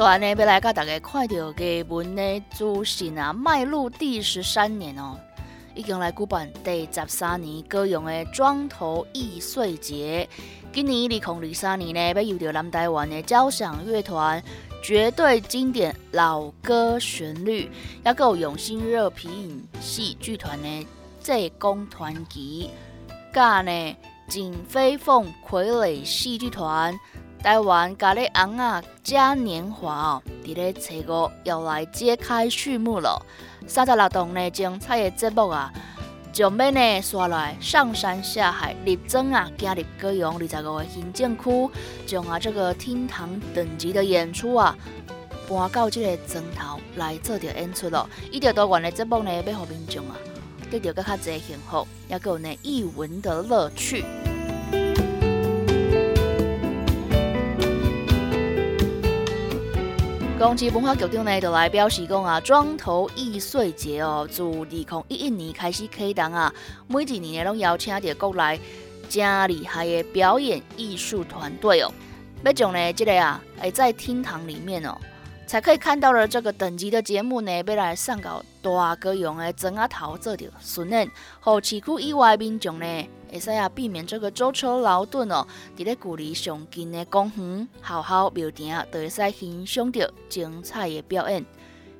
说完呢，要来甲大家看到嘅文的资讯啊，迈入第十三年哦，已经来举办第十三年高雄的庄头易碎节。今年二零二三年呢，要由着南台湾的交响乐团绝对经典老歌旋律，也有永兴热皮影戏剧团的济公团旗，加呢景飞凤傀儡戏剧团。台湾咖喱昂啊嘉年华哦，伫咧初五要来揭开序幕了。三十六栋呢精彩的节目啊，将要呢刷来上山下海，力争啊加入高雄二十五个行政区，将啊这个厅堂等级的演出啊搬到这个砖头来做着演出咯。一条多元的节目呢，要互民众啊得到更较侪幸福，也有呢艺文的乐趣。公司文化局长呢，就来表示讲啊，庄头易碎节哦，自二零一一年开始启动啊，每一年呢拢邀请着国内真厉害的表演艺术团队哦，要将呢这个啊，会在厅堂里面哦，才可以看到了这个等级的节目呢，要来上到大歌用的砖啊头做着巡演，和市区以外民众呢。会使啊，避免这个舟车劳顿哦。伫咧距离上近的公园、好好庙埕，都会使欣赏到精彩的表演。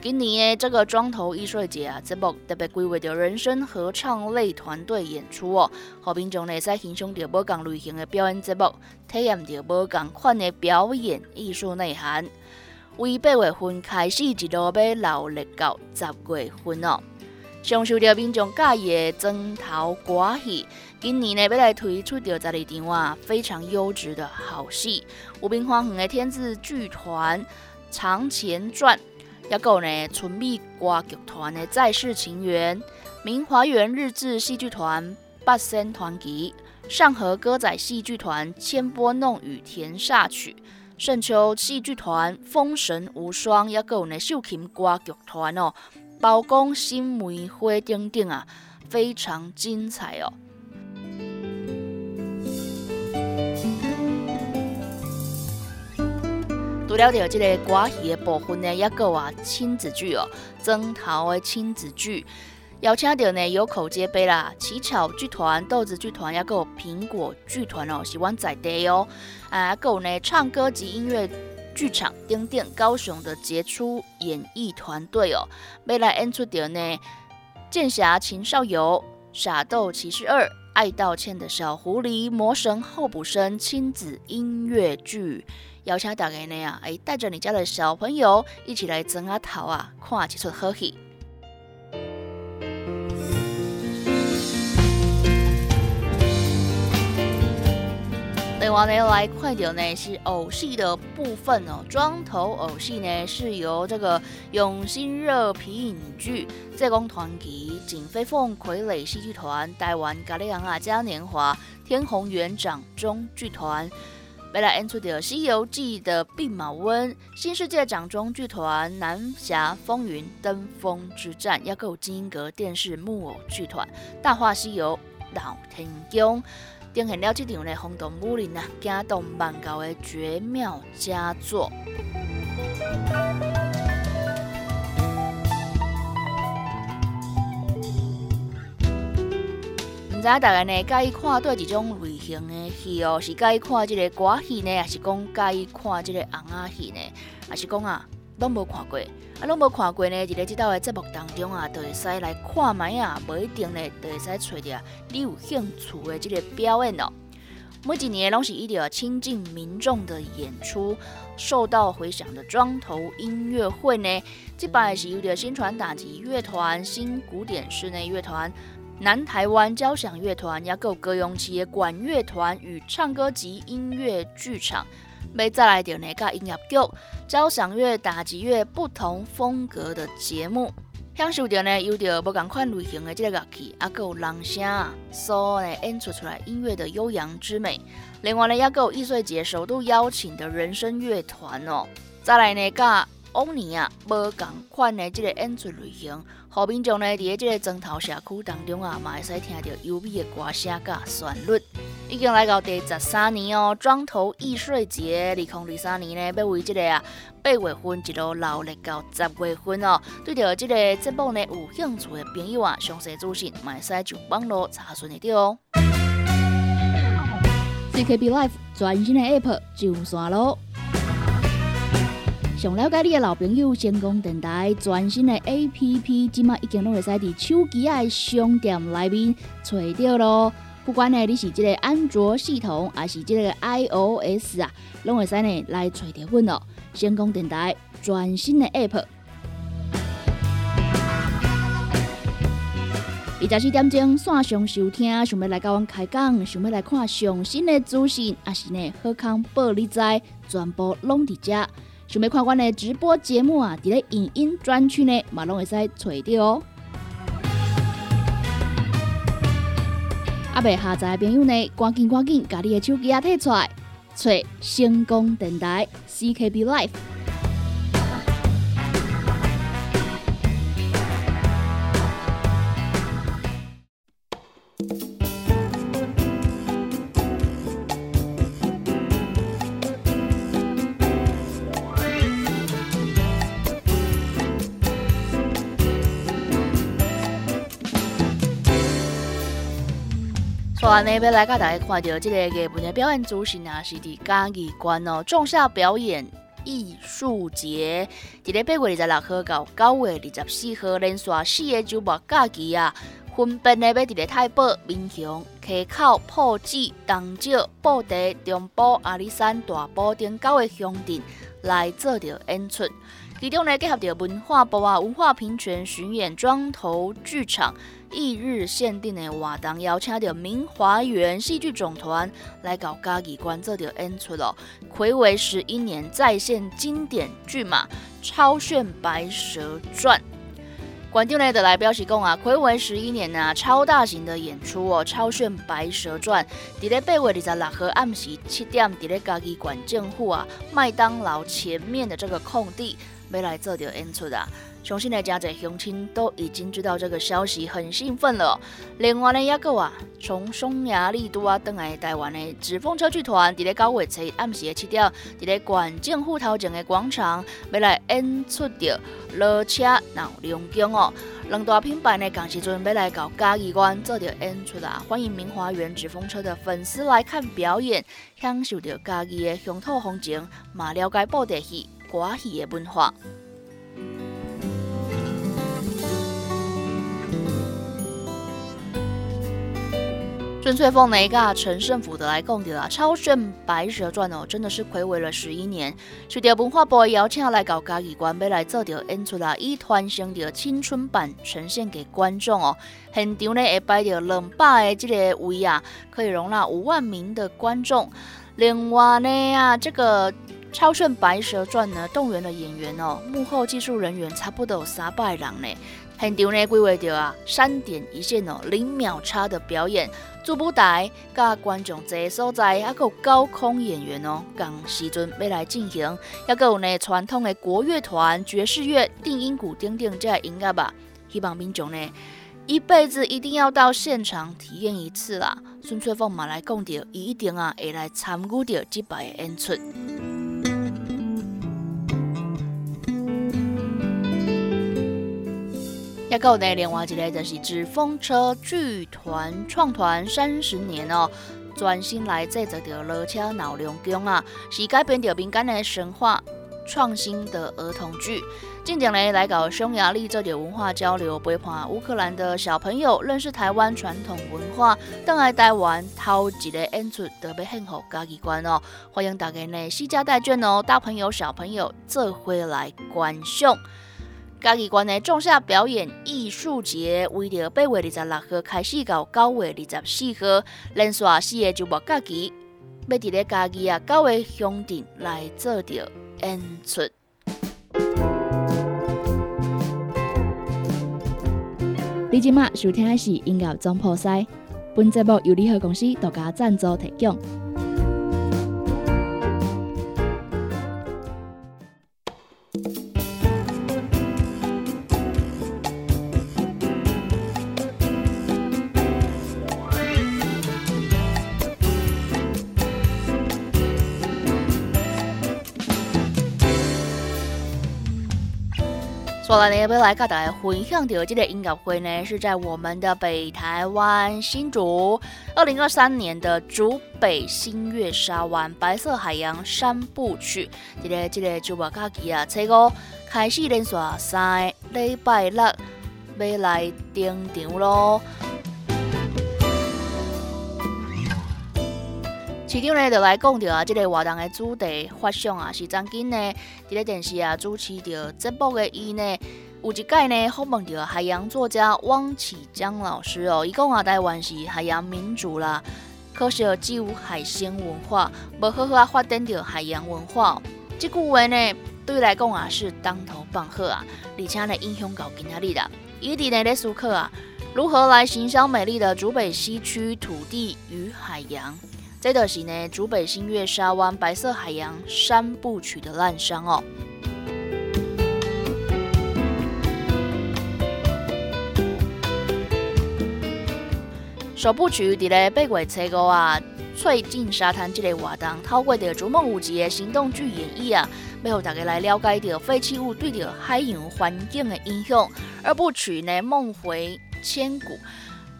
今年的这个庄头艺术节啊，节目特别规划着人声合唱类团队演出哦，和民众会使欣赏到无共类型的表演节目，体验到无共款的表演艺术内涵。为八月份开始，一路要劳力到十月份哦。享受着民众喜意的砖头歌戏，今年呢要来推出着十二场啊非常优质的好戏。有明花园的天字剧团《长前传》，也有呢纯美歌剧团的《在世情缘》，明华园日志戏剧团八仙团集，上河歌仔戏剧团《千波弄雨田煞曲》，盛秋戏剧团《风神无双》，也有呢秀琴歌剧团哦。包公新梅花等等啊，非常精彩哦。除了着这个歌戏的部分呢，也有啊亲子剧哦，曾桃的亲子剧，邀请到呢有口皆碑啦，乞巧剧团、豆子剧团，也有苹果剧团哦，是阮在地哦，啊，有呢唱歌及音乐。剧场丁店高雄的杰出演艺团队哦，未来演出的呢《剑侠情少游》《傻豆骑士二》《爱道歉的小狐狸》《魔神候补生》亲子音乐剧，邀请大家呢啊，哎，带着你家的小朋友一起来争啊头啊，看几出好戏。另外呢，来看到呢是偶戏的部分哦。庄头偶戏呢是由这个永兴热皮影剧、浙江团体、景飞凤傀儡戏剧团、台湾咖喱昂啊嘉年华、天虹园掌中剧团，未来演出的《西游记》的弼马温、新世界掌中剧团、南侠风云登峰之战，也有金阁电视木偶剧团、大话西游老天宫。呈现了这场呢轰动武林啊、惊动万教的绝妙佳作。唔知大家呢介意看对一种类型的戏哦？是介意看这个歌戏呢，还是讲介意看这个红仔戏呢？还是讲啊？拢无看过，啊，拢无看过呢。伫咧即道的节目当中啊，就会使来看卖啊，无一定呢，就会使找着你有兴趣的即个表演哦。每几年拢是一点亲近民众的演出，受到回响的庄头音乐会呢，这摆是有点新传打击乐团、新古典室内乐团、南台湾交响乐团，也有歌咏企业管乐团与唱歌及音乐剧场。要再来点呢，甲音乐剧、交响乐、打击乐不同风格的节目。享受着呢，有着不同款类型的这个乐器，啊，有人声所呢演出出来音乐的悠扬之美。另外呢，也有艺术节首度邀请的人声乐团哦。再来呢，甲往年啊无共款的这个演出类型，后面众呢伫咧这个砖头社区当中啊，嘛会使听到优美的歌声甲旋律。已经来到第十三年哦，庄头易碎节，二零二三年呢要为这个啊八月份一路留力到十月份哦。对着这个节目呢有兴趣的朋友啊，详细资讯嘛会使上网络查询得到哦。CKB Life 全新的 App 上线咯！想了解你的老朋友，成功电台全新的 App，即马已经拢会使伫手机的商店内面找到咯。不管呢，你是这个安卓系统，还是这个 iOS 啊，拢会使呢来找到阮哦。成功电台全新的 App，二十四点钟线上收听，想要来甲阮开讲，想要来看上新的资讯，还是呢好康报你知，全部拢伫遮。想要看我的直播节目啊，伫咧影音专区呢，嘛拢会使找到哦。阿未下载的朋友呢，赶紧赶紧，把你的手机啊摕出来，找星光电台 CKB Life。安尼要来甲大家看到这个日本的表演主持呢，是伫嘉义关哦，仲夏表演艺术节，伫咧八月二十六号到九月二十四号连续四个周末假期啊，分别呢要伫咧太保、民雄、溪口、埔子、东石、布袋、中埔、阿里山、大埔等九个乡镇来做着演出。其中呢，结合着文化部啊文化平权巡演庄头剧场翌日限定的活动，邀请到明华园戏剧总团来搞嘉义观做着演出咯。暌违十一年再现经典剧码《超炫白蛇传》。观众呢，的来表示讲啊，暌违十一年啊，超大型的演出哦，《超炫白蛇传》伫咧八月二十六号暗时七点，伫咧嘉义馆政府啊麦当劳前面的这个空地。要来做着演出啊！相信的家在乡亲都已经知道这个消息，很兴奋了。另外呢，也个啊，从匈牙利都啊登来台湾的纸风车剧团，伫咧九月七暗时的七点，伫咧管政户头前的广场，要来演出着罗车闹龙宫哦。两大品牌呢，赶时阵要来搞嘉义关做着演出啊！欢迎明华园纸风车的粉丝来看表演，享受着嘉义的乡土风情，嘛了解布袋戏。歌戏的文化。纯粹凤那个陈胜府的来讲的啊，超炫白蛇传哦，真的是暌违了十一年。随着文化部的邀请来搞嘉义关，要来做着演出啦，以团成的青春版呈现给观众哦。现场呢会摆着两百的这个位啊，可以容纳五万名的观众。另外呢啊，这个。《超炫白蛇传》呢，动员的演员哦，幕后技术人员差不多有三百人呢。现场呢规划着啊，三点一线哦，零秒差的表演，主舞台甲观众坐所在，还有高空演员哦，讲时阵要来进行，还有呢传统的国乐团、爵士乐、定音鼓等等这音乐吧。希望民众呢一辈子一定要到现场体验一次啦。孙翠凤嘛来讲着，伊一定啊会来参与着这摆的演出。也有呢，另外一个就是指风车剧团创团三十年哦，专心来制作着罗车闹龙宫啊，是改编着民间的神话创新的儿童剧。近年来来搞匈牙利这点文化交流，陪伴乌克兰的小朋友认识台湾传统文化。等来台湾头一个演出特别幸福家己观哦，欢迎大家呢，私家带卷哦，大朋友小朋友这回来观赏。家己观的仲夏表演艺术节，为着八月二十六号开始到九月二十四号，连续四个周末假期，要伫咧家己啊九月乡镇来做着演出。你今麦收听的是音乐总破塞，本节目由联合公司独家赞助提供。我来呢要来跟大家分享的这个音乐会呢，是在我们的北台湾新竹，二零二三年的竹北新月沙湾白色海洋三部曲，这个这个就末假期啊，猜个开始连续三礼拜六要来登场咯。市长呢就来讲着啊，这个活动的主题发想啊，是曾经呢，伫咧电视啊主持着节目的伊呢，有一届呢访问着海洋作家汪启江老师哦，伊讲啊，台湾是海洋民主啦，可惜只有海鲜文化，无好好啊发展着海洋文化。这句话呢，对来讲啊是当头棒喝啊，而且呢影响到今仔日啦，伊伫呢咧思考啊，如何来行销美丽的竹北西区土地与海洋。这就是呢，竹北新月沙湾白色海洋三部曲的烂伤哦。首部曲伫咧八月初五啊，翠镜沙滩这个活动，透过着逐梦五级的行动剧演绎啊，要互大家来了解着废弃物对着海洋环境的影响。二部曲呢，梦回千古。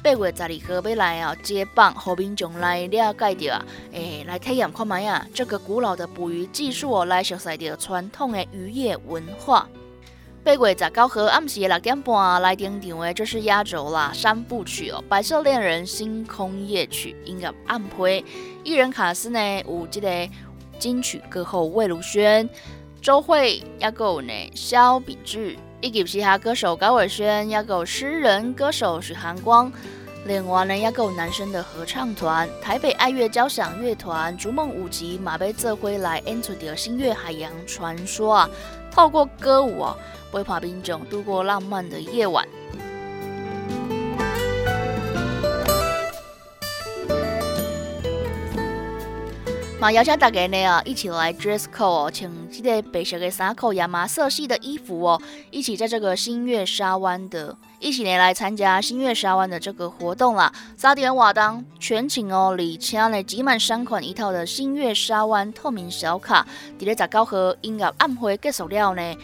八月十二号要来啊，接棒后面众来了解着啊，诶，来体验看卖啊，这个古老的捕鱼技术哦，来熟悉着传统的渔业文化。八月十九号暗时六点半来登场的，就是压轴啦，三部曲哦，《白色恋人》《星空夜曲》音乐暗配，艺人卡司呢有这个金曲歌后魏如萱、周慧，也有呢萧秉治。以及嘻哈歌手高伟轩，也有诗人歌手许寒光，另外呢，也有男生的合唱团台北爱乐交响乐团、逐梦舞集马贝泽辉来演出的星月海洋传说啊，透过歌舞啊，陪伴民众度过浪漫的夜晚。嘛，邀请大家呢啊，一起来 dress code 哦，穿这个白色的衫裤、亚麻色系的衣服哦，一起在这个新月沙湾的，一起呢来参加新月沙湾的这个活动啦。三点瓦当全程哦，里请呢集满三款一套的新月沙湾透明小卡，伫咧十九号音乐暗会结束了呢，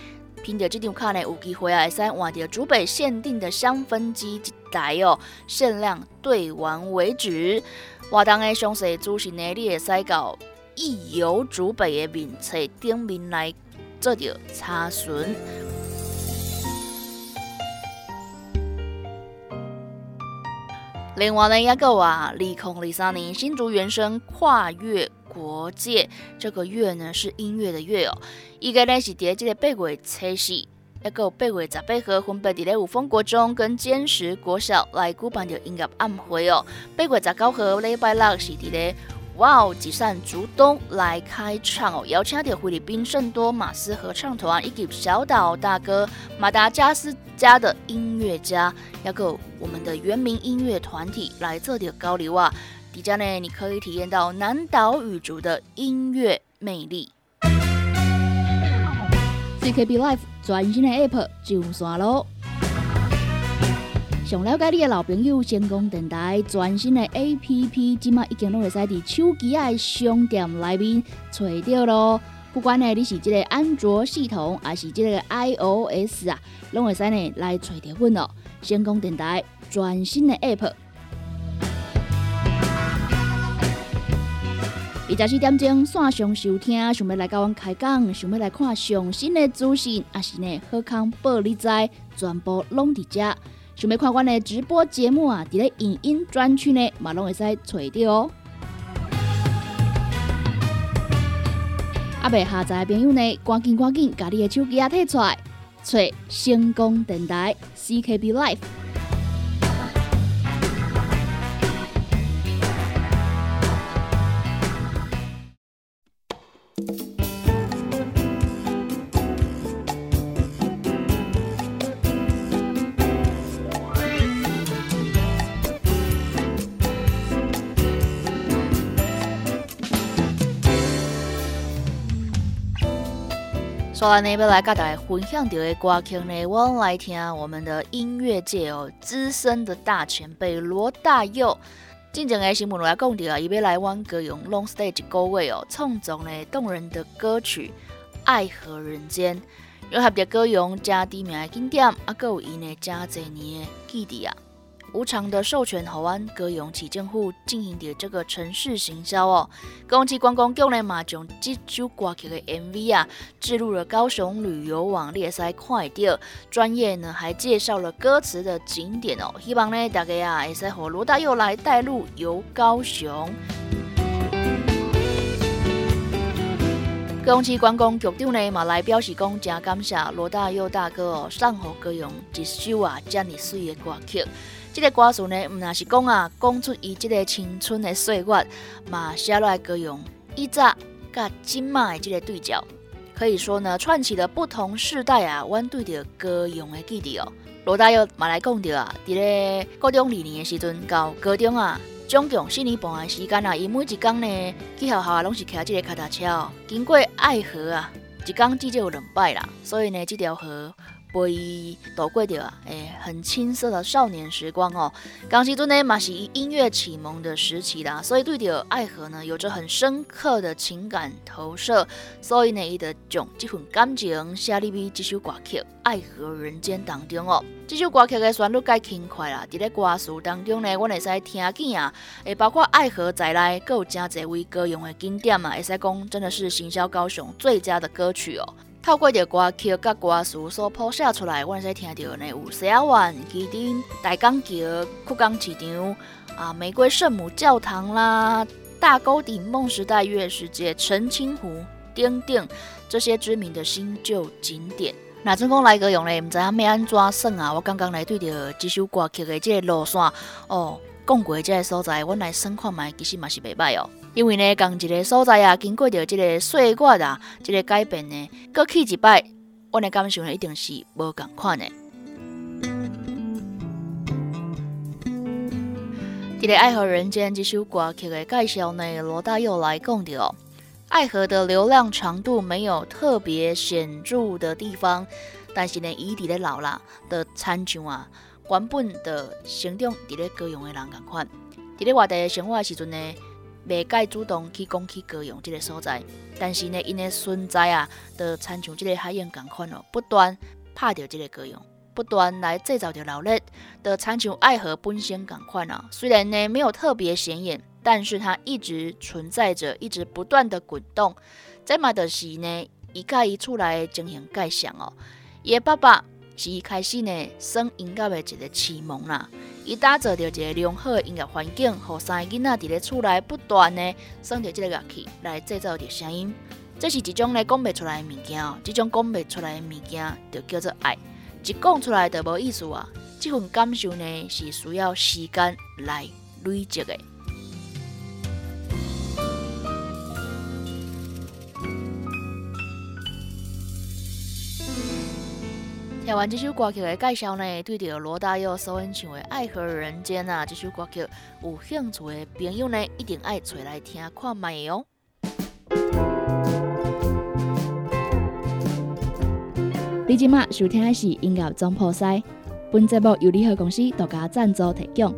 凭着这张卡呢，有机会啊，会使换到竹北限定的香氛机一台哦，限量兑完为止。活动的详细资讯呢，你会使到易游主北的面册顶面来做着查询。另外呢，也有啊，二零二三年新竹原声跨越国界，这个月呢是音乐的月哦。一个呢是伫这个八月初四，一个八月十八号分别伫咧五峰国中跟坚实国小来举办着音乐暗会哦。八月十九号礼拜六是伫咧。哇哦！吉善竹东来开唱哦，邀请到菲律宾圣多马斯合唱团以及小岛大哥马达加斯加的音乐家，要够我们的原名音乐团体来做点交流啊！底下呢，你可以体验到南岛语族的音乐魅力。CKB Life 全新的 App 上线咯！想了解你的老朋友，先讲电台全新的 A P P，即马已经拢会使伫手机的商店内面找到咯。不管呢你是即个安卓系统，还是即个 I O S 啊，拢会使呢来找着阮咯。先讲电台全新的 App。二十四点钟线上收听，想要来跟阮开讲，想要来看上新的资讯，也是呢好康报你知，全部拢伫遮。想要看阮的直播节目啊，伫咧影音专区呢，嘛拢会使找到哦。啊，未下载的朋友呢，赶紧赶紧，甲你的手机啊摕出来，找成功电台 CKB Life。说完呢，要来跟大家分享到的歌曲呢，我来听我们的音乐界哦资深的大前辈罗大佑。进前的新闻来讲到，伊要来阮歌咏 Long Stage 歌位哦，创作呢动人的歌曲《爱河人间》，又合着歌咏真知名的景点，啊，还有伊呢真侪年的基地啊。无偿的授权台湾歌咏起政府进行的这个城市行销哦，公司观光局呢嘛将这首歌曲的 MV 啊置入了高雄旅游网列塞快掉，专业呢还介绍了歌词的景点哦，希望呢大家啊会使和罗大佑来带路游高雄。公司观光局长呢嘛来表示讲，真感谢罗大佑大哥哦，上好歌咏一首啊这么水的歌曲。这个歌词呢，毋那是讲啊，讲出伊这个青春的岁月，嘛写落来歌咏以早甲今嘛的这个对照，可以说呢，串起了不同世代啊，阮对着歌咏的记忆哦。罗大佑嘛来讲着啊，伫咧高中二年的时阵，到高中啊，总共四年半的时间啊，伊每一工呢，去学校啊，拢是骑这个脚踏车哦，经过爱河啊，一工至少有两摆啦，所以呢，这条河。陪伊度过着啊，诶，很青涩的少年时光哦。刚时阵呢，嘛是以音乐启蒙的时期啦，所以对着爱河呢，有着很深刻的情感投射。所以呢，伊就将这份感情写入去这首歌曲《爱河人间》当中哦。这首歌曲的旋律介轻快啦，伫咧歌词当中呢，我会使听见啊，诶，包括爱河在内，各有真侪位歌用的经典嘛，会使讲真的是行销高雄最佳的歌曲哦。透过着歌曲甲歌词所谱写出来，阮使听到呢有西雅湾、基丁、大港桥、酷港市场啊、玫瑰圣母教堂啦、大沟顶梦时代月世界、澄清湖、丁丁这些知名的新旧景点。那成功来个用咧，毋知影要安怎算啊？我刚刚来对着这首歌曲的这个路线哦，讲过这个所在，阮来算看卖，其实嘛是袂歹哦。因为呢，共一个所在啊，经过着这个岁月啊，这个改变呢，搁去一摆，我的感受呢，一定是无共款的。这个《爱河人间》这首歌曲的介绍呢，罗大佑来讲的爱河的流量长度没有特别显著的地方，但是呢，伊伫咧老啦的参像啊，原本的成长伫咧高雄的人共款，伫咧外地的生活时阵呢。未介主动去讲去歌咏这个所在，但是呢，因的存在啊，都参像这个海洋共款哦，不断拍着这个歌咏，不断来制造着热力，的参像爱河本身共款啊。虽然呢没有特别显眼，但是它一直存在着，一直不断的滚动。再嘛就是呢，伊甲伊出来进行介绍哦，伊爸爸是伊开始呢，算音乐的一个启蒙啦。伊打造着一个良好的音乐环境，互三个囡仔伫咧厝内不断呢，耍着即个乐器来制造着声音。这是一种咧讲袂出来的物件哦，这种讲袂出来的物件就叫做爱。一讲出来就无意思啊！这份感受呢，是需要时间来累积的。听完这首歌曲的介绍呢，对着罗大佑所演唱的《爱河人间》啊，这首歌曲有兴趣的朋友呢，一定爱找来听看卖哦。你今麦收听的是音乐总破塞，本节目由联合公司独家赞助提供。